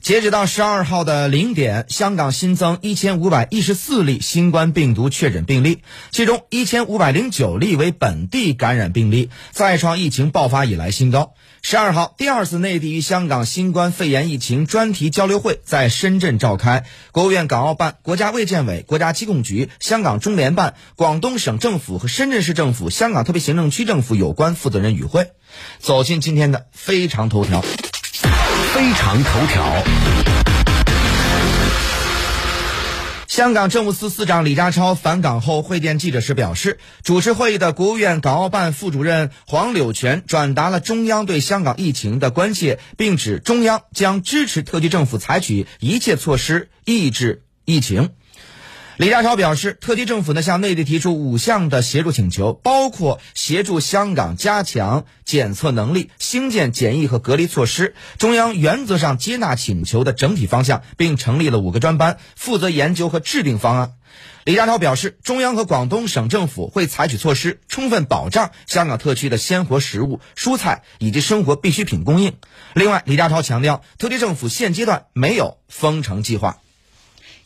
截止到十二号的零点，香港新增一千五百一十四例新冠病毒确诊病例，其中一千五百零九例为本地感染病例，再创疫情爆发以来新高。十二号，第二次内地与香港新冠肺炎疫情专题交流会在深圳召开，国务院港澳办、国家卫健委、国家机控局、香港中联办、广东省政府和深圳市政府、香港特别行政区政府有关负责人与会。走进今天的非常头条。非常头条。香港政务司司长李家超返港后会见记者时表示，主持会议的国务院港澳办副主任黄柳泉转达了中央对香港疫情的关切，并指中央将支持特区政府采取一切措施抑制疫情。李家超表示，特区政府呢向内地提出五项的协助请求，包括协助香港加强检测能力、兴建检疫和隔离措施。中央原则上接纳请求的整体方向，并成立了五个专班，负责研究和制定方案。李家超表示，中央和广东省政府会采取措施，充分保障香港特区的鲜活食物、蔬菜以及生活必需品供应。另外，李家超强调，特区政府现阶段没有封城计划。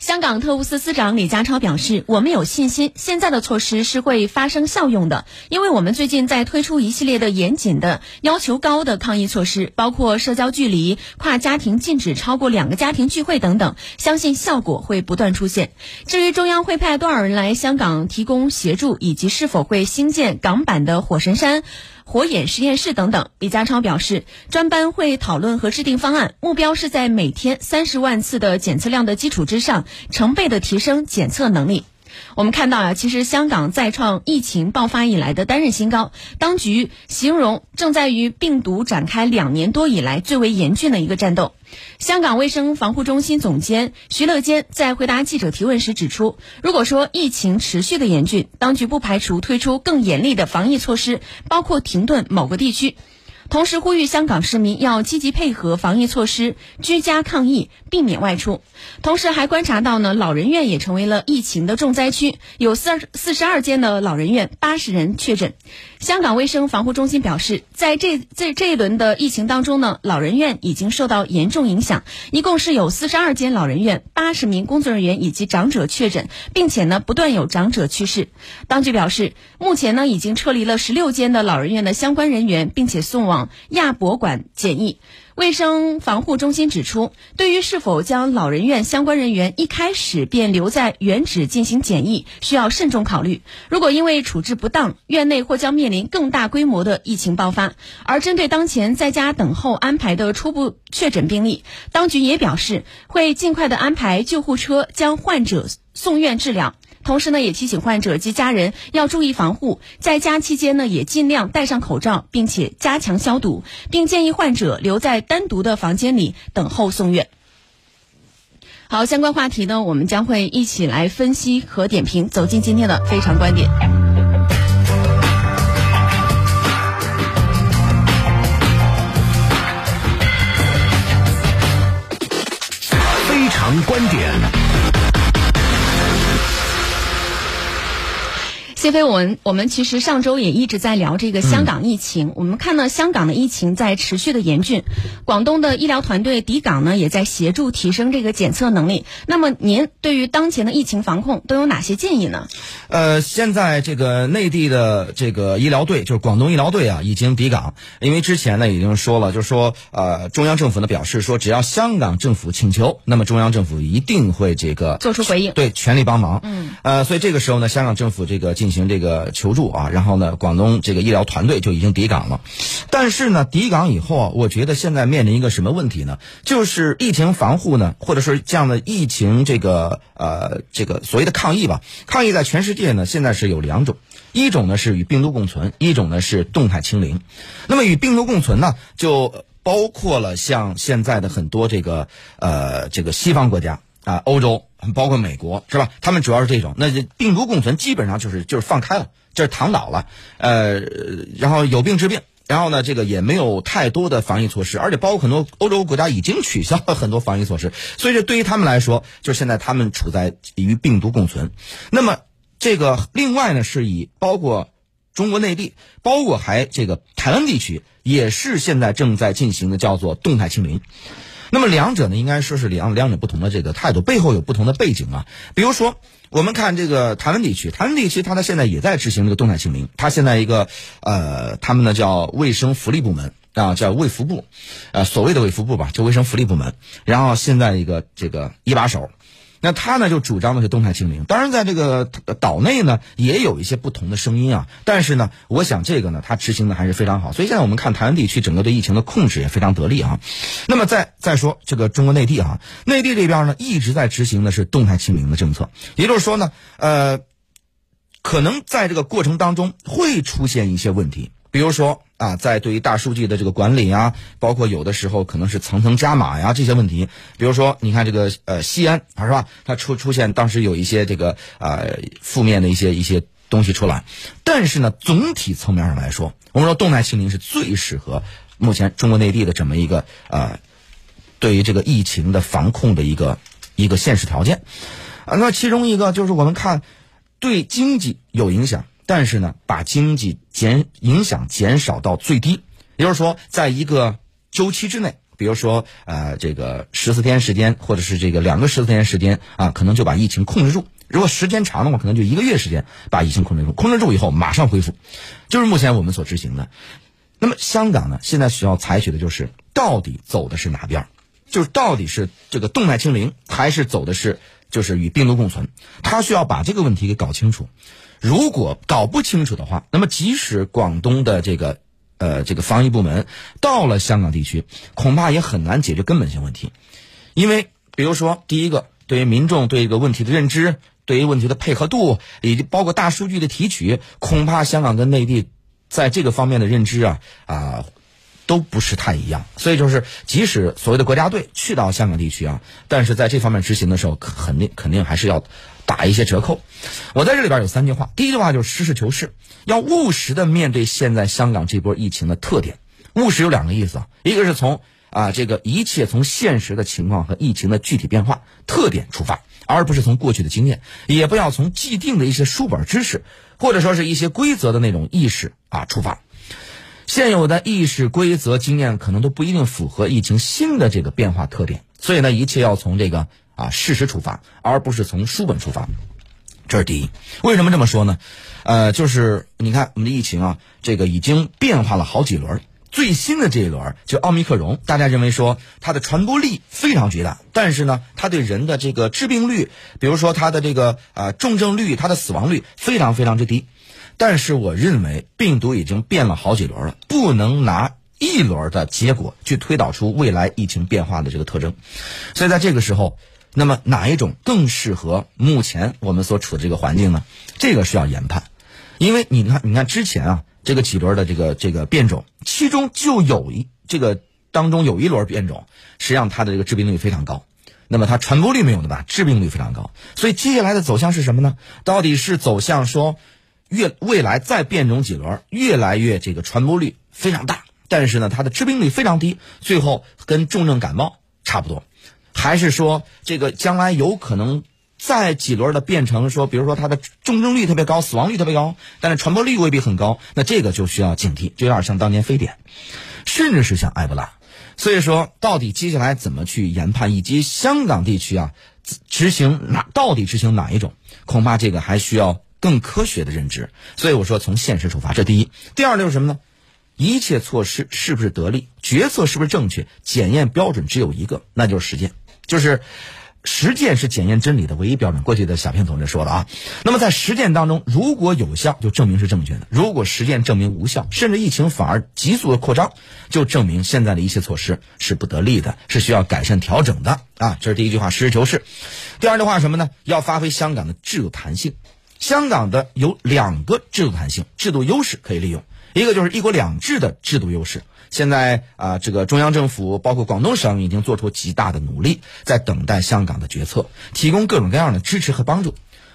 香港特务司司长李家超表示：“我们有信心，现在的措施是会发生效用的，因为我们最近在推出一系列的严谨的要求高的抗疫措施，包括社交距离、跨家庭禁止超过两个家庭聚会等等，相信效果会不断出现。至于中央会派多少人来香港提供协助，以及是否会兴建港版的火神山。”火眼实验室等等，李家超表示，专班会讨论和制定方案，目标是在每天三十万次的检测量的基础之上，成倍的提升检测能力。我们看到啊，其实香港再创疫情爆发以来的单日新高，当局形容正在与病毒展开两年多以来最为严峻的一个战斗。香港卫生防护中心总监徐乐坚在回答记者提问时指出，如果说疫情持续的严峻，当局不排除推出更严厉的防疫措施，包括停顿某个地区。同时呼吁香港市民要积极配合防疫措施，居家抗疫，避免外出。同时还观察到呢，老人院也成为了疫情的重灾区，有四四十二间的老人院，八十人确诊。香港卫生防护中心表示，在这这这一轮的疫情当中呢，老人院已经受到严重影响，一共是有四十二间老人院，八十名工作人员以及长者确诊，并且呢，不断有长者去世。当局表示，目前呢，已经撤离了十六间的老人院的相关人员，并且送往。亚博馆检疫，卫生防护中心指出，对于是否将老人院相关人员一开始便留在原址进行检疫，需要慎重考虑。如果因为处置不当，院内或将面临更大规模的疫情爆发。而针对当前在家等候安排的初步确诊病例，当局也表示会尽快的安排救护车将患者送院治疗。同时呢，也提醒患者及家人要注意防护，在家期间呢，也尽量戴上口罩，并且加强消毒，并建议患者留在单独的房间里等候送院。好，相关话题呢，我们将会一起来分析和点评。走进今天的非常观点，非常观点。谢飞，我们我们其实上周也一直在聊这个香港疫情。我们看到香港的疫情在持续的严峻，广东的医疗团队抵港呢，也在协助提升这个检测能力。那么，您对于当前的疫情防控都有哪些建议呢？呃，现在这个内地的这个医疗队，就是广东医疗队啊，已经抵港。因为之前呢已经说了，就是说呃，中央政府呢表示说，只要香港政府请求，那么中央政府一定会这个做出回应，对，全力帮忙。嗯，呃，所以这个时候呢，香港政府这个进。行这个求助啊，然后呢，广东这个医疗团队就已经抵港了。但是呢，抵港以后啊，我觉得现在面临一个什么问题呢？就是疫情防护呢，或者说这样的疫情这个呃这个所谓的抗疫吧，抗疫在全世界呢现在是有两种，一种呢是与病毒共存，一种呢是动态清零。那么与病毒共存呢，就包括了像现在的很多这个呃这个西方国家。啊，欧洲包括美国是吧？他们主要是这种，那病毒共存基本上就是就是放开了，就是躺倒了，呃，然后有病治病，然后呢，这个也没有太多的防疫措施，而且包括很多欧洲国家已经取消了很多防疫措施，所以这对于他们来说，就是现在他们处在与病毒共存。那么这个另外呢，是以包括中国内地，包括还这个台湾地区，也是现在正在进行的叫做动态清零。那么两者呢，应该说是两两者不同的这个态度，背后有不同的背景啊。比如说，我们看这个台湾地区，台湾地区它呢现在也在执行这个动态清零，它现在一个呃，他们呢叫卫生福利部门啊，叫卫福部，呃，所谓的卫福部吧，就卫生福利部门。然后现在一个这个一把手。那他呢就主张的是动态清零，当然在这个岛内呢也有一些不同的声音啊，但是呢，我想这个呢他执行的还是非常好，所以现在我们看台湾地区整个对疫情的控制也非常得力啊。那么再再说这个中国内地啊，内地这边呢一直在执行的是动态清零的政策，也就是说呢，呃，可能在这个过程当中会出现一些问题。比如说啊，在对于大数据的这个管理啊，包括有的时候可能是层层加码呀这些问题。比如说，你看这个呃西安啊是吧？它出出现当时有一些这个呃负面的一些一些东西出来，但是呢，总体层面上来说，我们说动态清零是最适合目前中国内地的这么一个呃对于这个疫情的防控的一个一个现实条件啊。那其中一个就是我们看对经济有影响。但是呢，把经济减影响减少到最低，也就是说，在一个周期之内，比如说呃这个十四天时间，或者是这个两个十四天时间啊，可能就把疫情控制住。如果时间长的话，可能就一个月时间把疫情控制住。控制住以后，马上恢复，就是目前我们所执行的。那么香港呢，现在需要采取的就是到底走的是哪边？就是到底是这个动态清零，还是走的是就是与病毒共存？他需要把这个问题给搞清楚。如果搞不清楚的话，那么即使广东的这个呃这个防疫部门到了香港地区，恐怕也很难解决根本性问题。因为比如说，第一个，对于民众对这个问题的认知，对于问题的配合度，以及包括大数据的提取，恐怕香港跟内地在这个方面的认知啊啊都不是太一样。所以就是，即使所谓的国家队去到香港地区啊，但是在这方面执行的时候，肯定肯定还是要。打一些折扣，我在这里边有三句话。第一句话就是实事求是，要务实的面对现在香港这波疫情的特点。务实有两个意思啊，一个是从啊这个一切从现实的情况和疫情的具体变化特点出发，而不是从过去的经验，也不要从既定的一些书本知识或者说是一些规则的那种意识啊出发。现有的意识、规则、经验可能都不一定符合疫情新的这个变化特点，所以呢，一切要从这个。啊，事实出发，而不是从书本出发，这是第一。为什么这么说呢？呃，就是你看我们的疫情啊，这个已经变化了好几轮。最新的这一轮就奥密克戎，大家认为说它的传播力非常巨大，但是呢，它对人的这个致病率，比如说它的这个啊重症率、它的死亡率非常非常之低。但是我认为病毒已经变了好几轮了，不能拿。一轮的结果去推导出未来疫情变化的这个特征，所以在这个时候。那么哪一种更适合目前我们所处的这个环境呢？这个需要研判，因为你看，你看之前啊，这个几轮的这个这个变种，其中就有一这个当中有一轮变种，实际上它的这个致病率非常高，那么它传播率没有那么大，致病率非常高。所以接下来的走向是什么呢？到底是走向说越未来再变种几轮，越来越这个传播率非常大，但是呢它的致病率非常低，最后跟重症感冒差不多。还是说，这个将来有可能再几轮的变成说，比如说它的重症率特别高，死亡率特别高，但是传播率未必很高，那这个就需要警惕，就有点像当年非典，甚至是像埃博拉。所以说，到底接下来怎么去研判，以及香港地区啊执行哪到底执行哪一种，恐怕这个还需要更科学的认知。所以我说，从现实出发，这第一。第二就是什么呢？一切措施是不是得力，决策是不是正确，检验标准只有一个，那就是实践。就是实践是检验真理的唯一标准。过去的小平同志说了啊，那么在实践当中，如果有效，就证明是正确的；如果实践证明无效，甚至疫情反而急速的扩张，就证明现在的一些措施是不得力的，是需要改善调整的啊。这是第一句话，实事求是。第二句话什么呢？要发挥香港的制度弹性。香港的有两个制度弹性、制度优势可以利用，一个就是一国两制的制度优势。现在啊，这个中央政府包括广东省已经做出极大的努力，在等待香港的决策，提供各种各样的支持和帮助。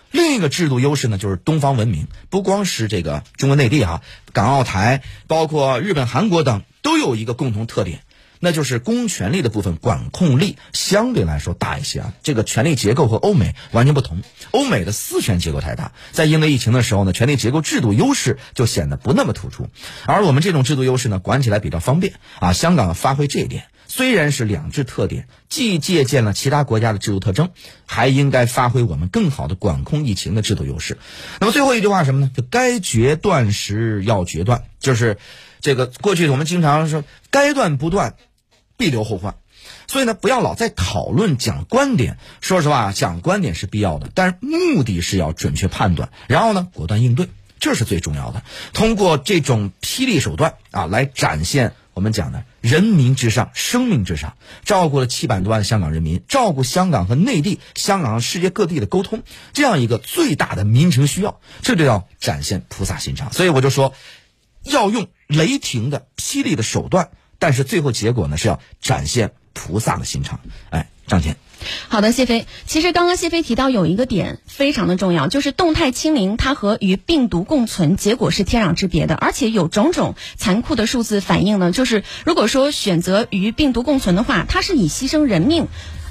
另一个制度优势呢，就是东方文明，不光是这个中国内地哈，港澳台，包括日本、韩国等，都有一个共同特点，那就是公权力的部分管控力相对来说大一些啊。这个权力结构和欧美完全不同，欧美的私权结构太大，在应对疫情的时候呢，权力结构制度优势就显得不那么突出，而我们这种制度优势呢，管起来比较方便啊。香港发挥这一点。虽然是两制特点，既借鉴了其他国家的制度特征，还应该发挥我们更好的管控疫情的制度优势。那么最后一句话什么呢？就该决断时要决断，就是这个过去我们经常说该断不断，必留后患。所以呢，不要老在讨论讲观点。说实话，讲观点是必要的，但是目的是要准确判断，然后呢，果断应对，这是最重要的。通过这种霹雳手段啊，来展现。我们讲的人民至上，生命至上，照顾了七百多万香港人民，照顾香港和内地、香港和世界各地的沟通，这样一个最大的民情需要，这就要展现菩萨心肠。所以我就说，要用雷霆的、霹雳的手段，但是最后结果呢是要展现菩萨的心肠。哎，张谦。好的，谢飞。其实刚刚谢飞提到有一个点非常的重要，就是动态清零，它和与病毒共存结果是天壤之别的，而且有种种残酷的数字反映呢。就是如果说选择与病毒共存的话，它是以牺牲人命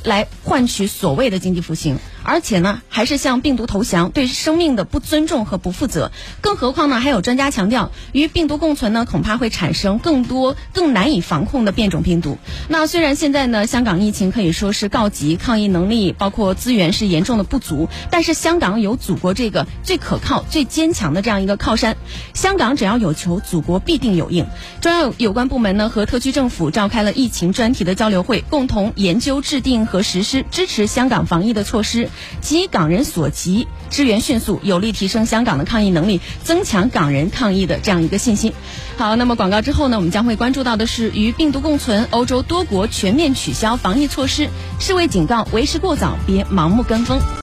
来换取所谓的经济复兴。而且呢，还是向病毒投降，对生命的不尊重和不负责。更何况呢，还有专家强调，与病毒共存呢，恐怕会产生更多更难以防控的变种病毒。那虽然现在呢，香港疫情可以说是告急，抗疫能力包括资源是严重的不足，但是香港有祖国这个最可靠、最坚强的这样一个靠山。香港只要有求，祖国必定有应。中央有关部门呢和特区政府召开了疫情专题的交流会，共同研究制定和和实施支持香港防疫的措施。急港人所急，支援迅速，有力提升香港的抗疫能力，增强港人抗疫的这样一个信心。好，那么广告之后呢，我们将会关注到的是与病毒共存，欧洲多国全面取消防疫措施，世卫警告为时过早，别盲目跟风。